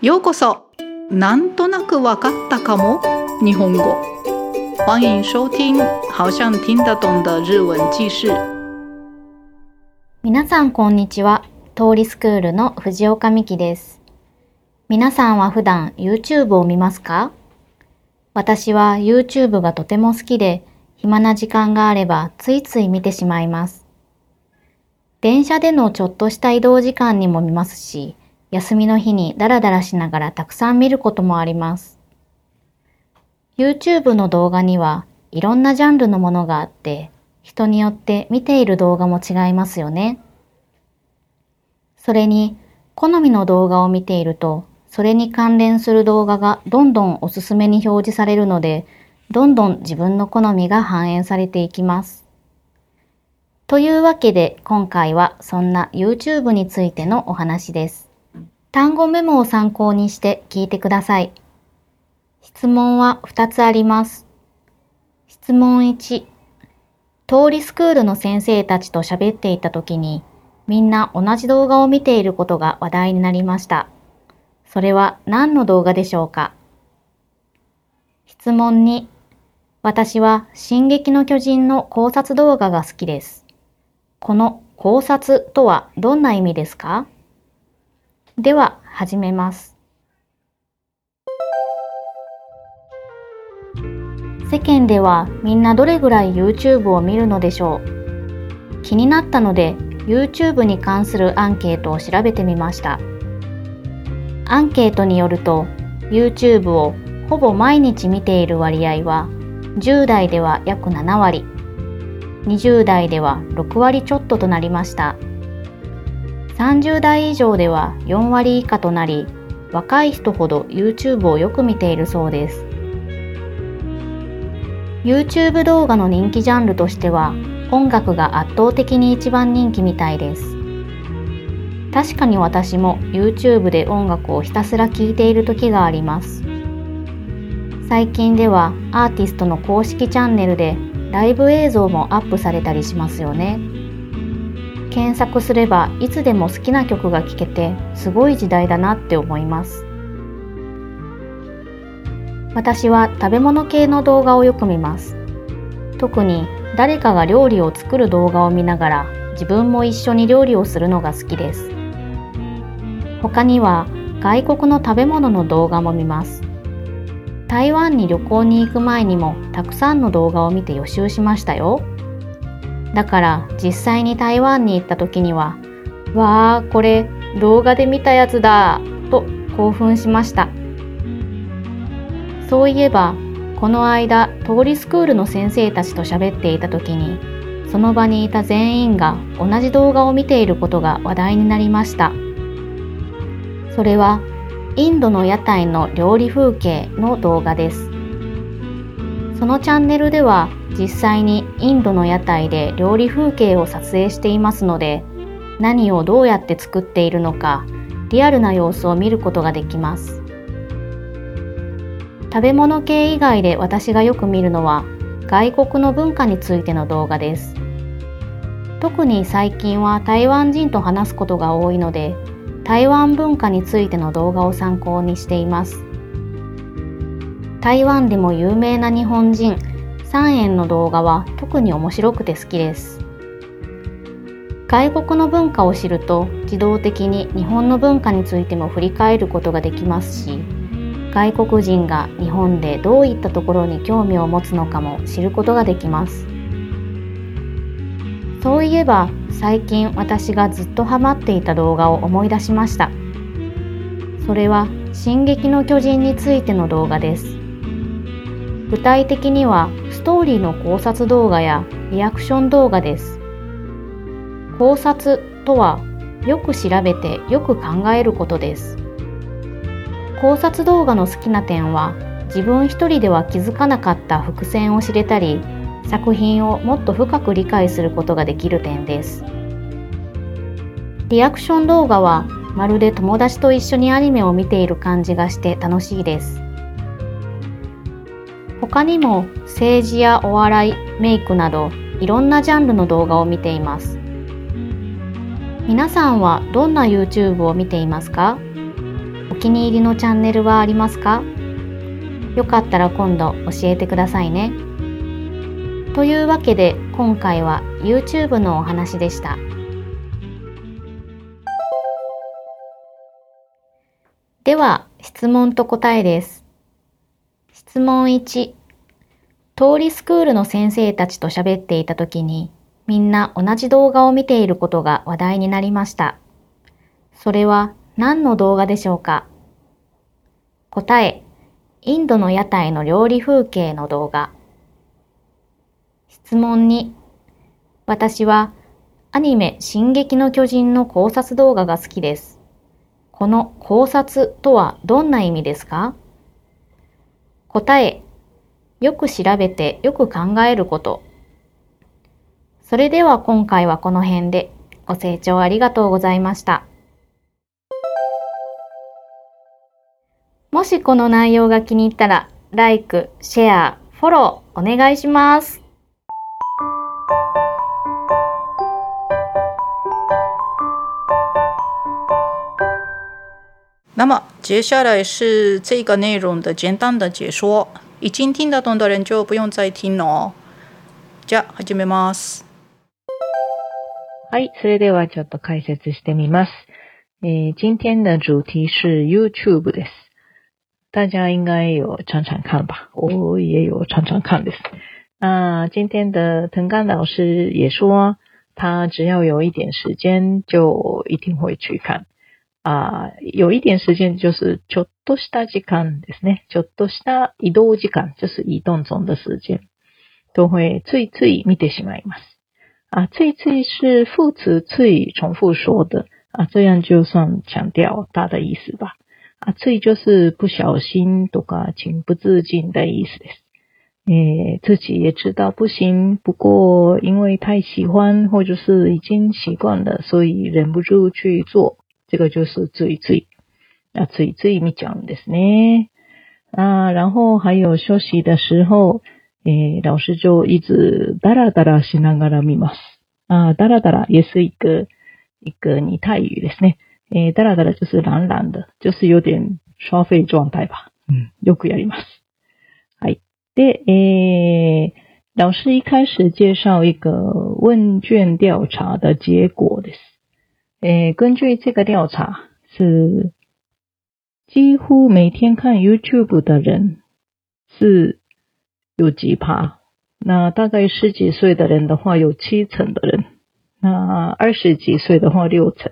ようこそ。なんとなくわかったかも。日本語。欢迎收听好像听得懂的日文記事。皆さんこんにちは。通りスクールの藤岡美希です。皆さんは普段 YouTube を見ますか？私は YouTube がとても好きで暇な時間があればついつい見てしまいます。電車でのちょっとした移動時間にも見ますし休みの日にダラダラしながらたくさん見ることもあります。YouTube の動画にはいろんなジャンルのものがあって、人によって見ている動画も違いますよね。それに、好みの動画を見ていると、それに関連する動画がどんどんおすすめに表示されるので、どんどん自分の好みが反映されていきます。というわけで今回はそんな YouTube についてのお話です。単語メモを参考にして聞いてください。質問は2つあります。質問1、通りスクールの先生たちと喋っていた時に、みんな同じ動画を見ていることが話題になりました。それは何の動画でしょうか？質問2、私は進撃の巨人の考察動画が好きです。この考察とはどんな意味ですか？では始めます。世間ではみんなどれぐらい YouTube を見るのでしょう気になったので YouTube に関するアンケートを調べてみました。アンケートによると YouTube をほぼ毎日見ている割合は10代では約7割20代では6割ちょっととなりました。30代以上では4割以下となり、若い人ほど YouTube をよく見ているそうです。YouTube 動画の人気ジャンルとしては、音楽が圧倒的に一番人気みたいです。確かに私も YouTube で音楽をひたすら聴いている時があります。最近ではアーティストの公式チャンネルでライブ映像もアップされたりしますよね。検索すればいつでも好きな曲が聴けてすごい時代だなって思います。私は食べ物系の動画をよく見ます。特に誰かが料理を作る動画を見ながら自分も一緒に料理をするのが好きです。他には外国の食べ物の動画も見ます。台湾に旅行に行く前にもたくさんの動画を見て予習しましたよ。だから実際に台湾に行った時には、わあ、これ動画で見たやつだと興奮しました。そういえば、この間、通りスクールの先生たちと喋っていた時に、その場にいた全員が同じ動画を見ていることが話題になりました。それは、インドの屋台の料理風景の動画です。そのチャンネルでは実際にインドの屋台で料理風景を撮影していますので何をどうやって作っているのかリアルな様子を見ることができます。食べ物系以外で私がよく見るのは外国の文化についての動画です。特に最近は台湾人と話すことが多いので台湾文化についての動画を参考にしています。台湾でも有名な日本人3円の動画は特に面白くて好きです。外国の文化を知ると自動的に日本の文化についても振り返ることができますし外国人が日本でどういったところに興味を持つのかも知ることができます。そういえば最近私がずっとハマっていた動画を思い出しました。それは「進撃の巨人」についての動画です。具体的にはストーリーの考察動画やリアクション動画です。考察とはよく調べてよく考えることです。考察動画の好きな点は自分一人では気づかなかった伏線を知れたり作品をもっと深く理解することができる点です。リアクション動画はまるで友達と一緒にアニメを見ている感じがして楽しいです。他にも政治やお笑い、メイクなどいろんなジャンルの動画を見ています。皆さんはどんな YouTube を見ていますか？お気に入りのチャンネルはありますか？よかったら今度教えてくださいね。というわけで今回は YouTube のお話でした。では質問と答えです。質問1。通りスクールの先生たちと喋っていた時にみんな同じ動画を見ていることが話題になりました。それは何の動画でしょうか？答え、インドの屋台の料理風景の動画。質問2。私はアニメ進撃の巨人の考察動画が好きです。この考察とはどんな意味ですか？答え、よく調べてよく考えること。それでは今回はこの辺でご清聴ありがとうございました。もしこの内容が気に入ったら、like、シェア、フォローお願いします。那么接下来是这个内容的简单的解说，已经听得懂的人就不用再听了。じゃあ始めます。はい、それではちょっと解説してみます。えー、今天的主题是 YouTube です。大家应该有常常看吧，我也有常常看的。那今天的藤冈老师也说，他只要有一点时间，就一定会去看。啊，有一点时间就是ちょっとした時間ですね。ちょっとした移動時間，就是移动中的时间，都会ついつい見てしまいます。啊，ついつい是副词つい重复说的啊，这样就算强调它的意思吧。啊，这就是不小心とか情不自禁的意思です。诶，自己也知道不行，不过因为太喜欢或者是已经习惯了，所以忍不住去做。这个就是最最啊最最み讲ですね。啊，然后还有休息的时候，诶，老师就一直ダラダラしながら見ます。啊，ダラダラ也是一个一个拟态语ですね。诶，ダラダラ就是懒懒的，就是有点刷废状态吧。嗯，よくやります。はい。で、诶，老师一开始介绍一个问卷调查的结果です。诶，根据这个调查，是几乎每天看 YouTube 的人是有几趴？那大概十几岁的人的话，有七成的人；那二十几岁的话，六成。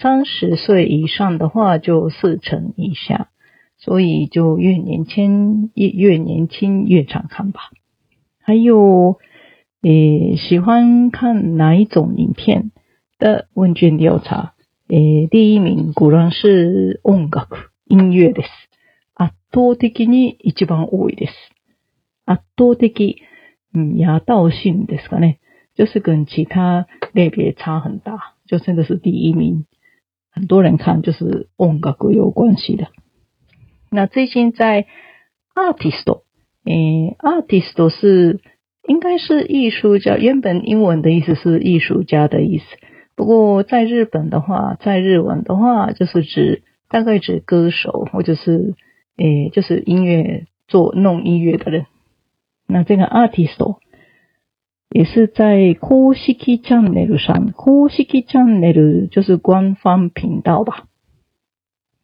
三十岁以上的话就四成以下，所以就越年轻越越年轻越常看吧。还有，诶，喜欢看哪一种影片的问卷调查，诶，第一名果然是音楽音乐です。圧倒的に一番多いです。圧倒的、嗯，压倒性ですかね，就是跟其他类别差很大，就真的是第一名。很多人看就是音楽有关系的。那最近在 artist，诶，artist 是应该是艺术家，原本英文的意思是艺术家的意思。不过在日本的话，在日文的话，就是指大概指歌手或者是诶，就是音乐做弄音乐的人。那这个 artist。也是在公式チャンネル上，公式チャンネル就是官方频道吧。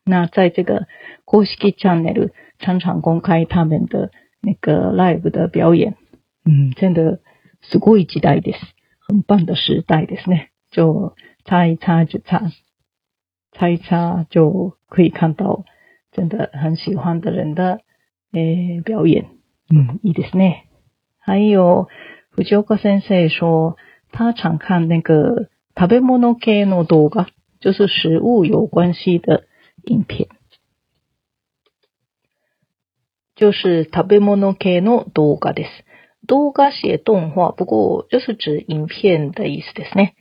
那在这个公式チャンネル常常公开他们的那个 live 的表演，嗯，真的すごい時代です。很棒的时代ですね。就擦一擦就擦，擦一擦就可以看到真的很喜欢的人的诶表演，嗯，いいですね。还有。藤岡先生说，他常看那个食べ物系の動画，就是食物有关系的影片，就是食べ物系の動画です。動画写动画，不过就是指影片的意思ですね。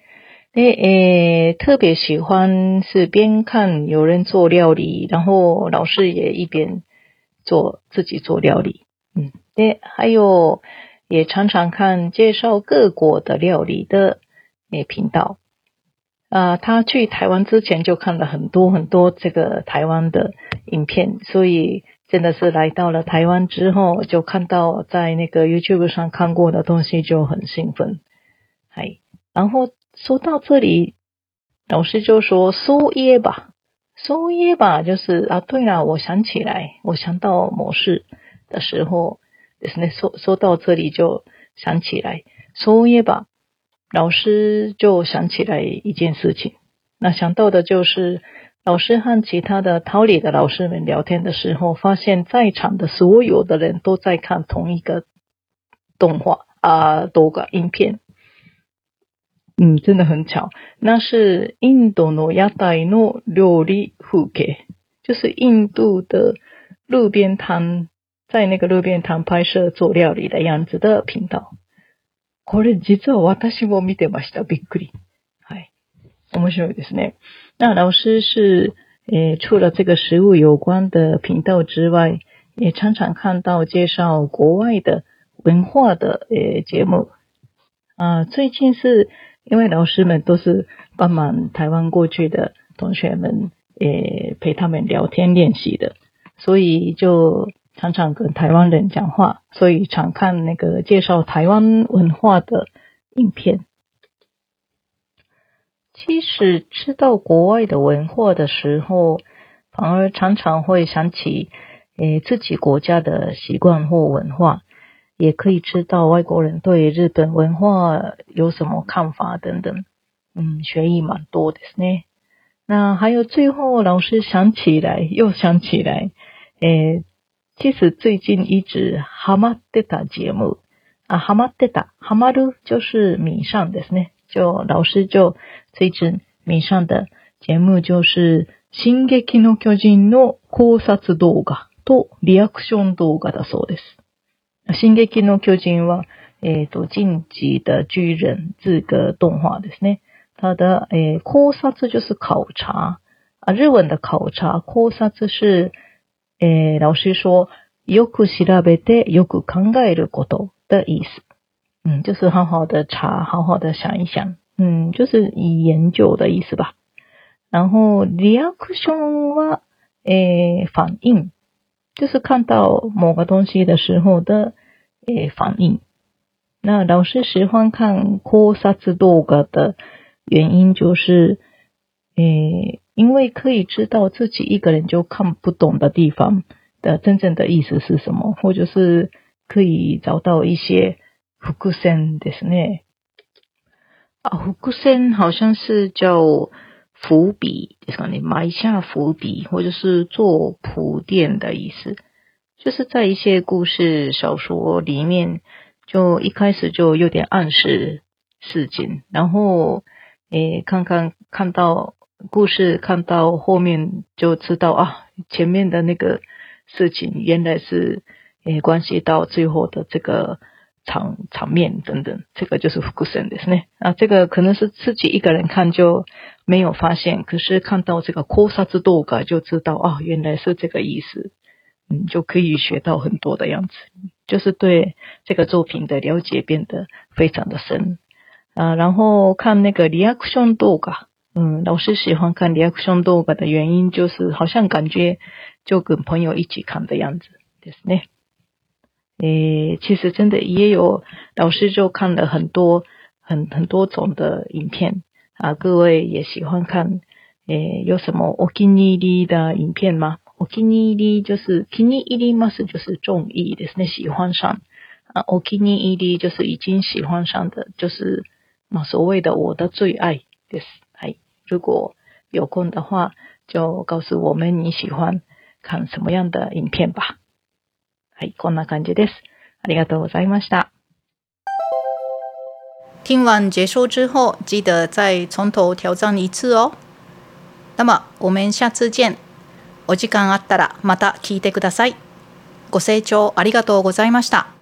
诶诶，特别喜欢是边看有人做料理，然后老师也一边做自己做料理。嗯，诶，还有。也常常看介绍各国的料理的诶频道，呃，他去台湾之前就看了很多很多这个台湾的影片，所以真的是来到了台湾之后，就看到在那个 YouTube 上看过的东西就很兴奋。哎，然后说到这里，老师就说说耶吧，说耶吧，就是啊，对了，我想起来，我想到某事的时候，就是那说说到这里就想起来说耶吧。老师就想起来一件事情，那想到的就是老师和其他的桃李的老师们聊天的时候，发现在场的所有的人都在看同一个动画啊，多个影片。嗯，真的很巧，那是印度诺亚代诺料理风景，就是印度的路边摊，在那个路边摊拍摄做料理的样子的频道。これ実は私も見てました。びっくり。はい。面白いですね。那老师是，诶，除了这个食物有关的频道之外，也常常看到介绍国外的文化的诶节目。啊，最近是因为老师们都是帮忙台湾过去的同学们，诶，陪他们聊天练习的，所以就。常常跟台湾人讲话，所以常看那个介绍台湾文化的影片。其实知道国外的文化的时候，反而常常会想起诶自己国家的习惯或文化，也可以知道外国人对日本文化有什么看法等等。嗯，学益蛮多的呢。那还有最后，老师想起来又想起来，诶。其实最近一直哈马德达节目啊，哈马德达哈马鲁就是迷上的呢。就老师就最近迷上的节目就是《進撃の巨人》の考察動画とリアクション動画だそうです。進撃の巨人はえっ、ー、と晋级的巨人这个动画ですね。它的诶考察就是考察啊，日文的考察考察是。诶，老师说，よく調べてよく考えること的意思，嗯，就是好好的查，好好的想一想，嗯，就是以研究的意思吧。然后リアクションは诶反应，就是看到某个东西的时候的诶反应。那老师喜欢看考察動画的原因就是，诶。因为可以知道自己一个人就看不懂的地方的真正的意思是什么，或者是可以找到一些伏线ですね。啊，伏线好像是叫伏笔，就是你埋下伏笔，或者是做铺垫的意思。 就是在一些故事小说里面，就一开始就有点暗示事情，然后诶，看看看到。故事看到后面就知道啊，前面的那个事情原来是诶关系到最后的这个场场面等等，这个就是复生的是呢啊，这个可能是自己一个人看就没有发现，可是看到这个考察之多个就知道啊，原来是这个意思，嗯，就可以学到很多的样子，就是对这个作品的了解变得非常的深啊，然后看那个 reaction 多个。嗯，老师喜欢看 reaction 动画的原因就是，好像感觉就跟朋友一起看的样子，ですね。诶，其实真的也有老师就看了很多很很多种的影片啊。各位也喜欢看诶，有什么お気に入り的影片吗？ お気に入り就是気に入ります就是中意ですね，喜欢上。お気に入り就是已经喜欢上的，就是嘛所谓的我的最爱です。はい如果有空的话，就告诉我们你喜欢看什么样的影片吧。はい、こんな感じです。ありがとうございました。听完结束之后，记得再从头挑战一次哦。那么我们下次见。お時間あったらまた聞いてください。ご清聴ありがとうございました。